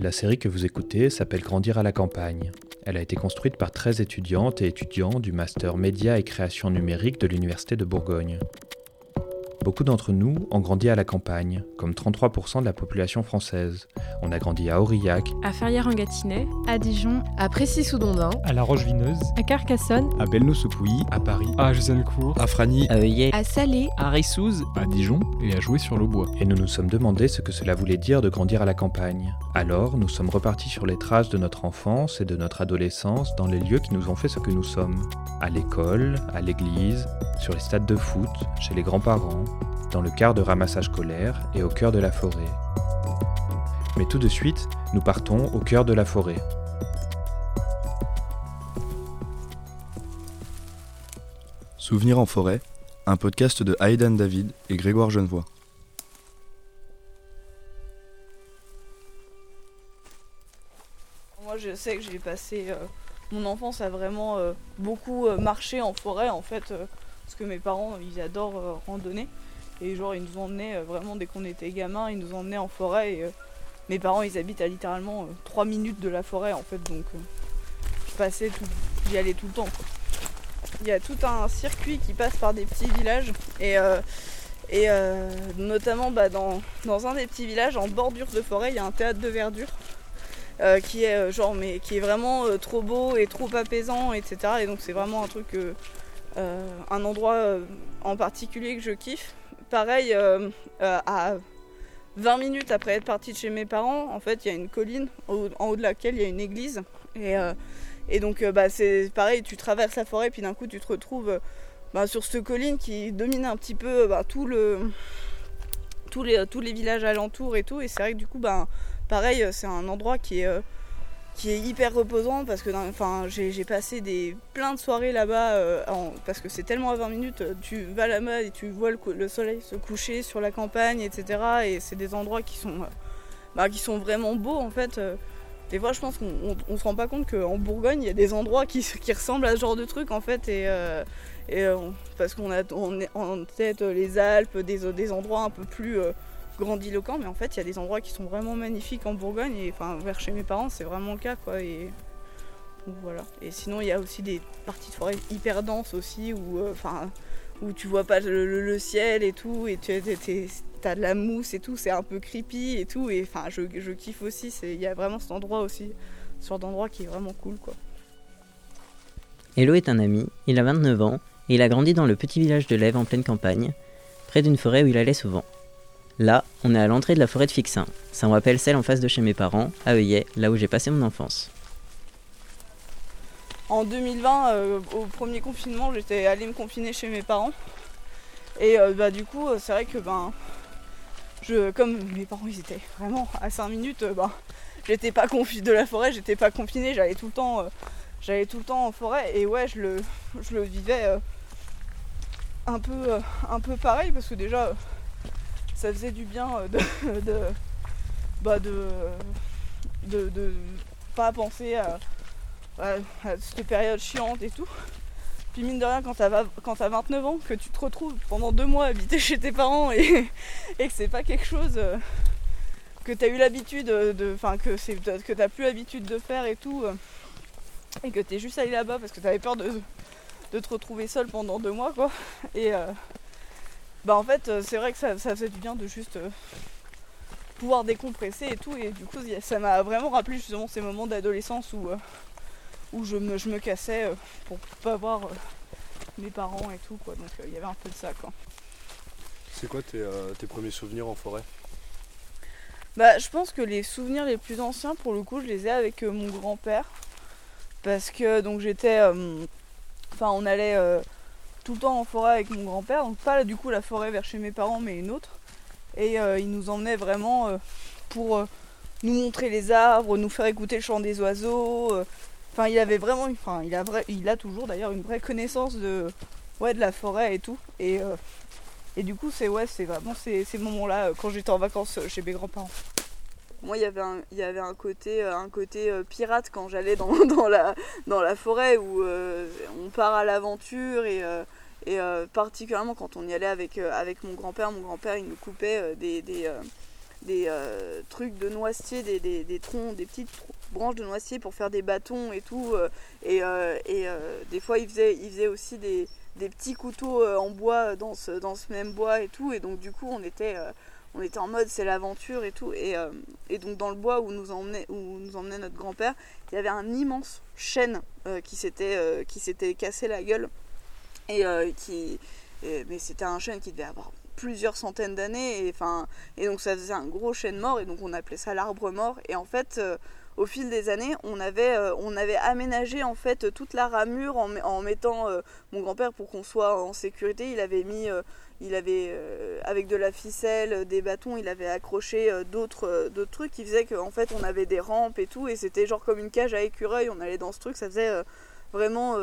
La série que vous écoutez s'appelle Grandir à la campagne. Elle a été construite par 13 étudiantes et étudiants du master média et création numérique de l'Université de Bourgogne. Beaucoup d'entre nous ont grandi à la campagne, comme 33% de la population française. On a grandi à Aurillac, à Ferrières-en-Gâtinais, à Dijon, à Précy-sous-Dondin, à La Roche-Vineuse, à Carcassonne, à Belnou-sous-Pouilly, à Paris, à Jusancourt, à Fragny, à Heuillet, à Salé, à Rissouze, à Dijon et à Jouer-sur-le-Bois. Et nous nous sommes demandé ce que cela voulait dire de grandir à la campagne. Alors, nous sommes repartis sur les traces de notre enfance et de notre adolescence dans les lieux qui nous ont fait ce que nous sommes. À l'école, à l'église, sur les stades de foot, chez les grands-parents, dans le quart de ramassage scolaire et au cœur de la forêt. Mais tout de suite, nous partons au cœur de la forêt. Souvenir en forêt, un podcast de Aidan David et Grégoire Genevoix. Moi, je sais que j'ai passé euh, mon enfance à vraiment euh, beaucoup euh, marcher en forêt, en fait, parce que mes parents, ils adorent randonner. Et genre, ils nous emmenaient vraiment dès qu'on était gamin, ils nous emmenaient en forêt. Et mes parents, ils habitent à littéralement 3 minutes de la forêt, en fait, donc je passais j'y allais tout le temps. Il y a tout un circuit qui passe par des petits villages et, et notamment bah, dans, dans, un des petits villages en bordure de forêt il y a un théâtre de verdure euh, qui est euh, genre mais qui est vraiment euh, trop beau et trop apaisant etc et donc c'est vraiment un truc un endroit en particulier que je kiffe pareil à 20 minutes après être partie de chez mes parents en fait il y a une colline en haut de laquelle il y a une église. Et, et donc bah, c'est pareil tu traverses la forêt puis d'un coup tu te retrouves bah, sur cette colline qui domine un petit peu bah, tout tous les, villages alentours et tout. Et c'est vrai que du coup bah, pareil, c'est un endroit qui est, euh, qui est hyper reposant parce que enfin, j'ai passé des, plein de soirées là-bas euh, parce que c'est tellement à 20 minutes, tu vas là-bas et tu vois le, soleil se coucher sur la campagne, etc. Et c'est des endroits qui sont, euh, bah, qui sont vraiment beaux en fait. Des fois, je pense qu'on se rend pas compte qu'en Bourgogne, il y a des endroits qui, qui, ressemblent à ce genre de truc en fait. Et parce qu'on a en tête les Alpes, des, des endroits un peu plus grandiloquent, mais en fait, il y a des endroits qui sont vraiment magnifiques en Bourgogne, et enfin, vers chez mes parents, c'est vraiment le cas, quoi. Et voilà. Et sinon, il y a aussi des parties de forêt hyper denses aussi, où, euh, enfin, où tu vois pas le, ciel et tout, et tu as de la mousse et tout, c'est un peu creepy et tout, et enfin, je, je kiffe aussi. Il y a vraiment cet endroit aussi, ce genre d'endroit qui est vraiment cool, quoi. Hello est un ami, il a 29 ans, et il a grandi dans le petit village de Lève en pleine campagne, près d'une forêt où il allait souvent. Là, on est à l'entrée de la forêt de Fixin. Ça me rappelle celle en face de chez mes parents, à Heuillet, là où j'ai passé mon enfance. En 2020, euh, au premier confinement, j'étais allée me confiner chez mes parents. Et euh, bah, du coup, euh, c'est vrai que ben, je, comme mes parents ils étaient vraiment à 5 minutes, ben, j'étais pas confinée de la forêt, j'étais pas j'allais tout le temps, en forêt. Et ouais, je le, je vivais un peu pareil parce que déjà ça faisait du bien euh, de, de, bah de, de, pas penser à, cette période chiante et tout. Puis mine de rien, quand t'as, quand 29 ans, que tu te retrouves pendant deux mois habiter chez tes parents et, et que c'est pas quelque chose euh, que t'as eu l'habitude de. Enfin, que, c'est, que t'as plus l'habitude de faire et tout. Euh, et que t'es juste allé là-bas parce que t'avais peur de, de te retrouver seul pendant deux mois, quoi. Et, bah en fait euh, c'est vrai que ça, ça faisait du bien de juste euh, pouvoir décompresser et tout et du coup ça m'a vraiment rappelé justement ces moments d'adolescence où, euh, où je me, je me cassais pour pas voir mes parents et tout quoi. Donc il y avait un peu de ça quoi. C'est quoi tes, tes, premiers souvenirs en forêt? Bah je pense que les souvenirs les plus anciens pour le coup je les ai avec mon grand-père. Parce que donc j'étais enfin on allait tout le temps en forêt avec mon grand-père, donc pas du coup la forêt vers chez mes parents, mais une autre. Et euh, il nous emmenait vraiment euh, pour euh, nous montrer les arbres, nous faire écouter le chant des oiseaux. Enfin, il avait vraiment, enfin, il a, vrai, il a toujours d'ailleurs une vraie connaissance de, ouais, de la forêt et tout. Et, et du coup, c'est ouais, c'est vraiment ces, ces moments-là quand j'étais en vacances chez mes grands-parents. Moi, il y avait un, il y avait un côté, un côté pirate quand j'allais dans, dans, la, dans la forêt où on part à l'aventure et et euh, particulièrement quand on y allait avec, euh, avec mon grand-père, mon grand-père il nous coupait euh, des, des euh, trucs de noisetier, des, des, des troncs, des petites branches de noisetier pour faire des bâtons et tout. et et des fois, il faisait, il faisait aussi des, des petits couteaux en bois dans ce, dans ce même bois et tout. Et donc, du coup, on était, on était en mode c'est l'aventure et tout. Et, et donc, dans le bois où nous emmenait, où nous emmenait notre grand-père, il y avait un immense chêne qui s'était cassé la gueule. Et euh, qui. mais c'était un chêne qui devait avoir plusieurs centaines d'années. Et, enfin, et donc, ça faisait un gros chêne mort. Et donc, on appelait ça l'arbre mort. Et en fait. euh, au fil des années, on avait, euh, on avait aménagé en fait toute la ramure en, met- en mettant mon grand-père pour qu'on soit en sécurité. Il avait mis, il avait avec de la ficelle, des bâtons, il avait accroché d'autres, d'autres trucs qui faisaient qu'en fait on avait des rampes et tout, et c'était genre comme une cage à écureuil. On allait dans ce truc, ça faisait vraiment,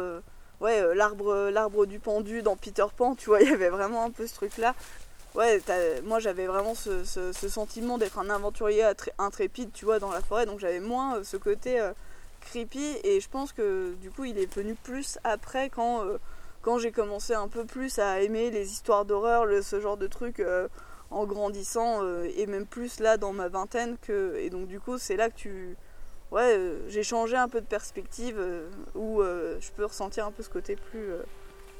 ouais, euh, l'arbre, l'arbre du pendu dans Peter Pan. Tu vois, il y avait vraiment un peu ce truc là. Ouais, moi j'avais vraiment ce, ce- sentiment d'être un aventurier intrépide, tu vois, dans la forêt, donc j'avais moins euh, ce côté euh, creepy, et je pense que du coup il est venu plus après quand, euh, quand j'ai commencé un peu plus à aimer les histoires d'horreur, ce genre de trucs euh, en grandissant, euh, et même plus là dans ma vingtaine, que, et donc du coup c'est là que tu... Ouais, euh, j'ai changé un peu de perspective, euh, où euh, je peux ressentir un peu ce côté plus,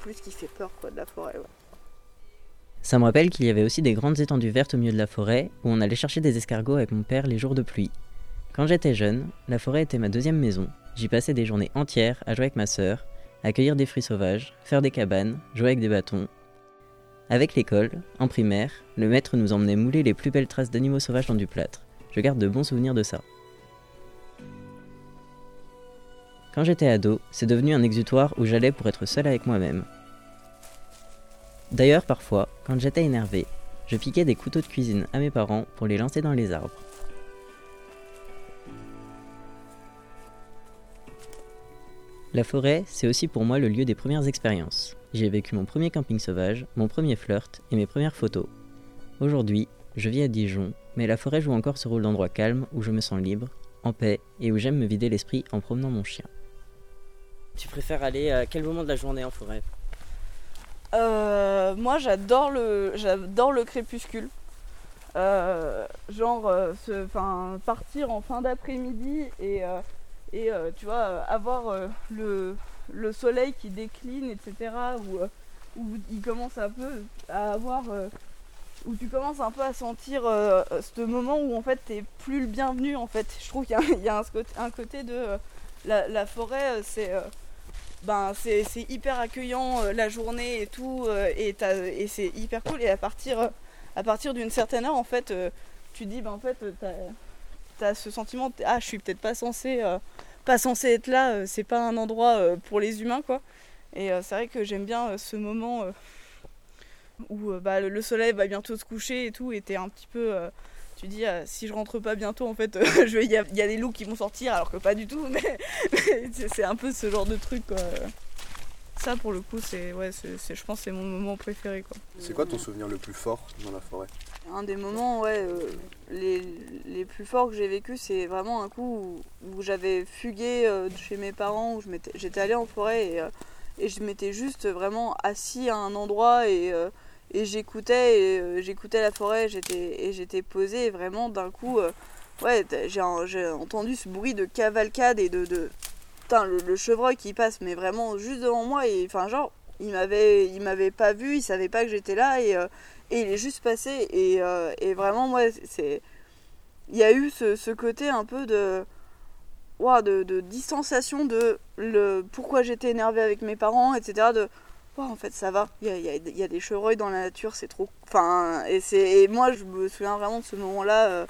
plus qui fait peur quoi, de la forêt. Ça me rappelle qu'il y avait aussi des grandes étendues vertes au milieu de la forêt où on allait chercher des escargots avec mon père les jours de pluie. Quand j'étais jeune, la forêt était ma deuxième maison. J'y passais des journées entières à jouer avec ma sœur, à cueillir des fruits sauvages, faire des cabanes, jouer avec des bâtons. Avec l'école, en primaire, le maître nous emmenait mouler les plus belles traces d'animaux sauvages dans du plâtre. Je garde de bons souvenirs de ça. Quand j'étais ado, c'est devenu un exutoire où j'allais pour être seul avec moi-même. D'ailleurs, parfois, quand j'étais énervé, je piquais des couteaux de cuisine à mes parents pour les lancer dans les arbres. La forêt, c'est aussi pour moi le lieu des premières expériences. J'y ai vécu mon premier camping sauvage, mon premier flirt et mes premières photos. Aujourd'hui, je vis à Dijon, mais la forêt joue encore ce rôle d'endroit calme où je me sens libre, en paix et où j'aime me vider l'esprit en promenant mon chien. Tu préfères aller à quel moment de la journée en forêt? Euh, moi j'adore le j'adore le crépuscule. Euh, genre euh, partir en fin d'après-midi et, euh, et euh, tu vois euh, avoir euh, le, le soleil qui décline etc où, euh, il commence un peu à avoir euh, où tu commences un peu à sentir euh, ce moment où en fait t'es plus le bienvenu en fait je trouve qu'il y a, un, côté, un côté de euh, la, forêt euh, c'est euh, ben c'est hyper accueillant euh, la journée et tout euh, et, c'est hyper cool. Et à partir euh, partir d'une certaine heure en fait tu te dis ben en fait t'as as ce sentiment ah je suis peut-être pas censé être là c'est pas un endroit pour les humains quoi. Et c'est vrai que j'aime bien ce moment où bah, le, le soleil va bientôt se coucher et tout et t'es un petit peu tu dis ah, si je rentre pas bientôt en fait vais- il y, a- il y a des loups qui vont sortir alors que pas du tout mais, mais c'est un peu ce genre de truc quoi. Ça pour le coup c'est ouais c'est je pense que c'est mon moment préféré quoi. C'est quoi ton souvenir le plus fort dans la forêt? Un des moments ouais euh, les, les plus forts que j'ai vécu c'est vraiment un coup où, où j'avais fugué euh, de chez mes parents où j'étais allée en forêt et, euh, et je m'étais juste vraiment assis à un endroit et euh, et j'écoutais euh, j'écoutais la forêt j'étais et j'étais posée et vraiment d'un coup euh, ouais j'ai entendu ce bruit de cavalcade et de, de putain, le, chevreuil qui passe mais vraiment juste devant moi et enfin genre il m'avait il m'avait pas vu il savait pas que j'étais là et, euh, et il est juste passé et, et vraiment moi c'est il y a eu ce, ce côté un peu de ouah, de, de distanciation de le pourquoi j'étais énervée avec mes parents etc en fait ça va il y a, des chevreuils dans la nature c'est trop enfin et et moi je me souviens vraiment de ce moment là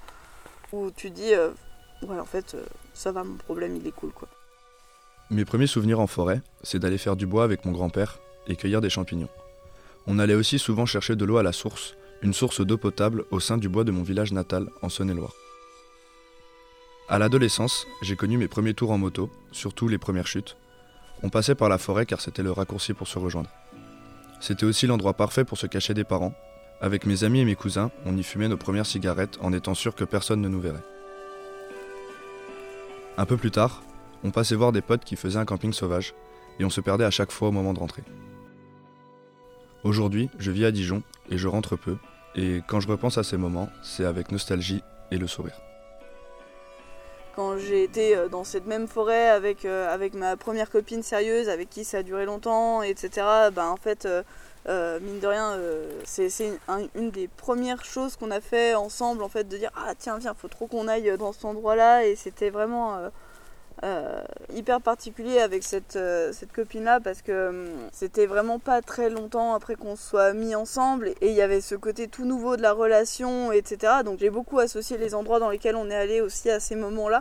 où tu dis euh, ouais en fait euh, ça va mon problème il est cool quoi Mes premiers souvenirs en forêt, c'est d'aller faire du bois avec mon grand-père et cueillir des champignons. On allait aussi souvent chercher de l'eau à la source, une source d'eau potable au sein du bois de mon village natal en Saône-et-Loire. À l'adolescence, j'ai connu mes premiers tours en moto, surtout les premières chutes. On passait par la forêt car c'était le raccourci pour se rejoindre. C'était aussi l'endroit parfait pour se cacher des parents. Avec mes amis et mes cousins, on y fumait nos premières cigarettes en étant sûr que personne ne nous verrait. Un peu plus tard, on passait voir des potes qui faisaient un camping sauvage, et on se perdait à chaque fois au moment de rentrer. Aujourd'hui, je vis à Dijon, et je rentre peu, Et quand je repense à ces moments, c'est avec nostalgie et le sourire. Quand j'ai été euh, dans cette même forêt avec, euh, avec ma première copine sérieuse, avec qui ça a duré longtemps, etc., ben en fait, euh, mine de rien, c'est c'est un- une des premières choses qu'on a fait ensemble, en fait, de dire ah tiens viens, faut trop qu'on aille dans cet endroit-là, et c'était vraiment euh, hyper particulier avec cette, euh, cette copine-là parce que hum, c'était vraiment pas très longtemps après qu'on soit mis ensemble, et il y avait ce côté tout nouveau de la relation, etc. Donc j'ai beaucoup associé les endroits dans lesquels on est allé aussi à ces moments-là.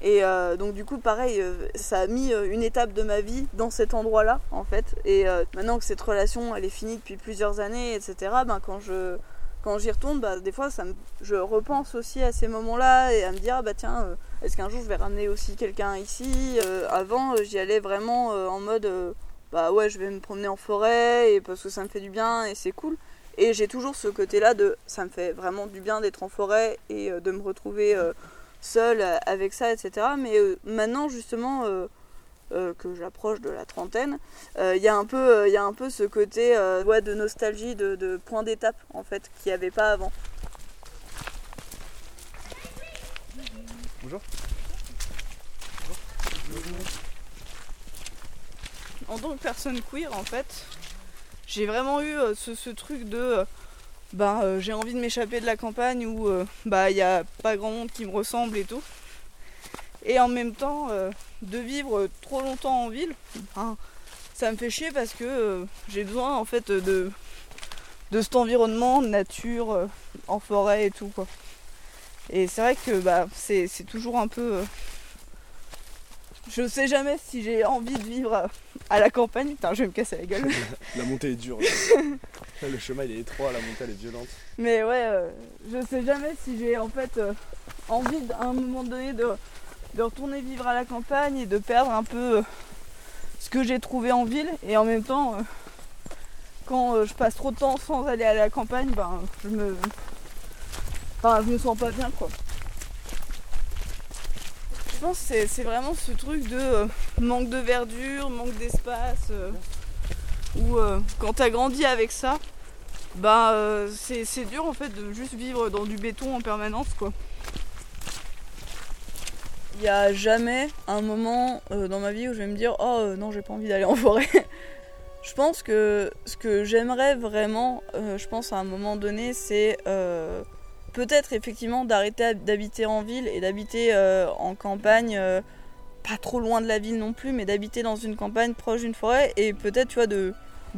Et euh, donc du coup, pareil, ça a mis une étape de ma vie dans cet endroit-là, en fait. Et maintenant que cette relation, elle est finie depuis plusieurs années, etc. Ben quand je quand j'y retourne, bah, des fois, ça je repense aussi à ces moments-là et à me dire, ah, bah tiens, est-ce qu'un jour je vais ramener aussi quelqu'un ici Euh, Avant, euh, j'y allais vraiment euh, en mode, bah ouais, je vais me promener en forêt parce que ça me fait du bien et c'est cool. Et j'ai toujours ce côté-là de, ça me fait vraiment du bien d'être en forêt et de me retrouver seule avec ça, etc. Mais maintenant, justement, que j'approche de la trentaine, il y a un peu, il y a un peu ce côté ouais, de nostalgie, de, de point d'étape, en fait, qu'il n'y avait pas avant. Bonjour. En tant que personne queer, en fait, j'ai vraiment eu euh, ce, truc de... euh, ben, euh, j'ai envie de m'échapper de la campagne où bah il n'y a pas grand monde qui me ressemble et tout. Et en même temps, de vivre trop longtemps en ville, ben, ça me fait chier parce que j'ai besoin en fait de, de cet environnement, de nature, en forêt et tout quoi. Et c'est vrai que bah, c'est toujours un peu... je sais jamais si j'ai envie de vivre à, la campagne. Putain, je vais me casser la gueule. La montée est dure. le chemin il est étroit, la montée elle est violente. Mais ouais, euh, je sais jamais si j'ai en fait euh, envie à un moment donné de, de retourner vivre à la campagne et de perdre un peu euh, ce que j'ai trouvé en ville. Et en même temps, euh, quand je passe trop de temps sans aller à la campagne, ben je me. Enfin, je me sens pas bien quoi. Je pense que c'est- vraiment ce truc de euh, manque de verdure, manque d'espace. euh, où euh, quand t'as grandi avec ça, bah euh, c'est dur en fait de juste vivre dans du béton en permanence quoi. Il n'y a jamais un moment dans ma vie où je vais me dire oh non j'ai pas envie d'aller en forêt. je pense que ce que j'aimerais vraiment, euh, je pense à un moment donné, c'est euh, peut-être effectivement d'arrêter d'habiter en ville et d'habiter euh, en campagne, euh, pas trop loin de la ville non plus, mais d'habiter dans une campagne proche d'une forêt et peut-être tu vois de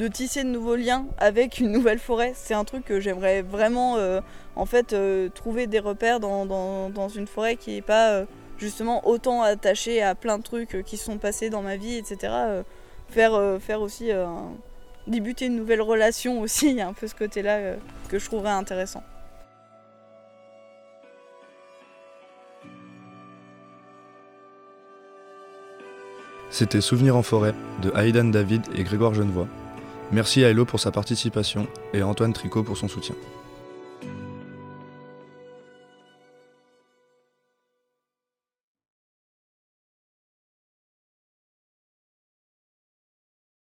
tisser de nouveaux liens avec une nouvelle forêt. C'est un truc que j'aimerais vraiment euh, en fait trouver des repères dans, une forêt qui n'est pas justement autant attachée à plein de trucs qui sont passés dans ma vie, etc. Faire, faire aussi débuter une nouvelle relation aussi, il y a un peu ce côté-là que je trouverais intéressant. C'était Souvenirs en forêt de Aidan David et Grégoire Genevoix. Merci à Hello pour sa participation et à Antoine Tricot pour son soutien.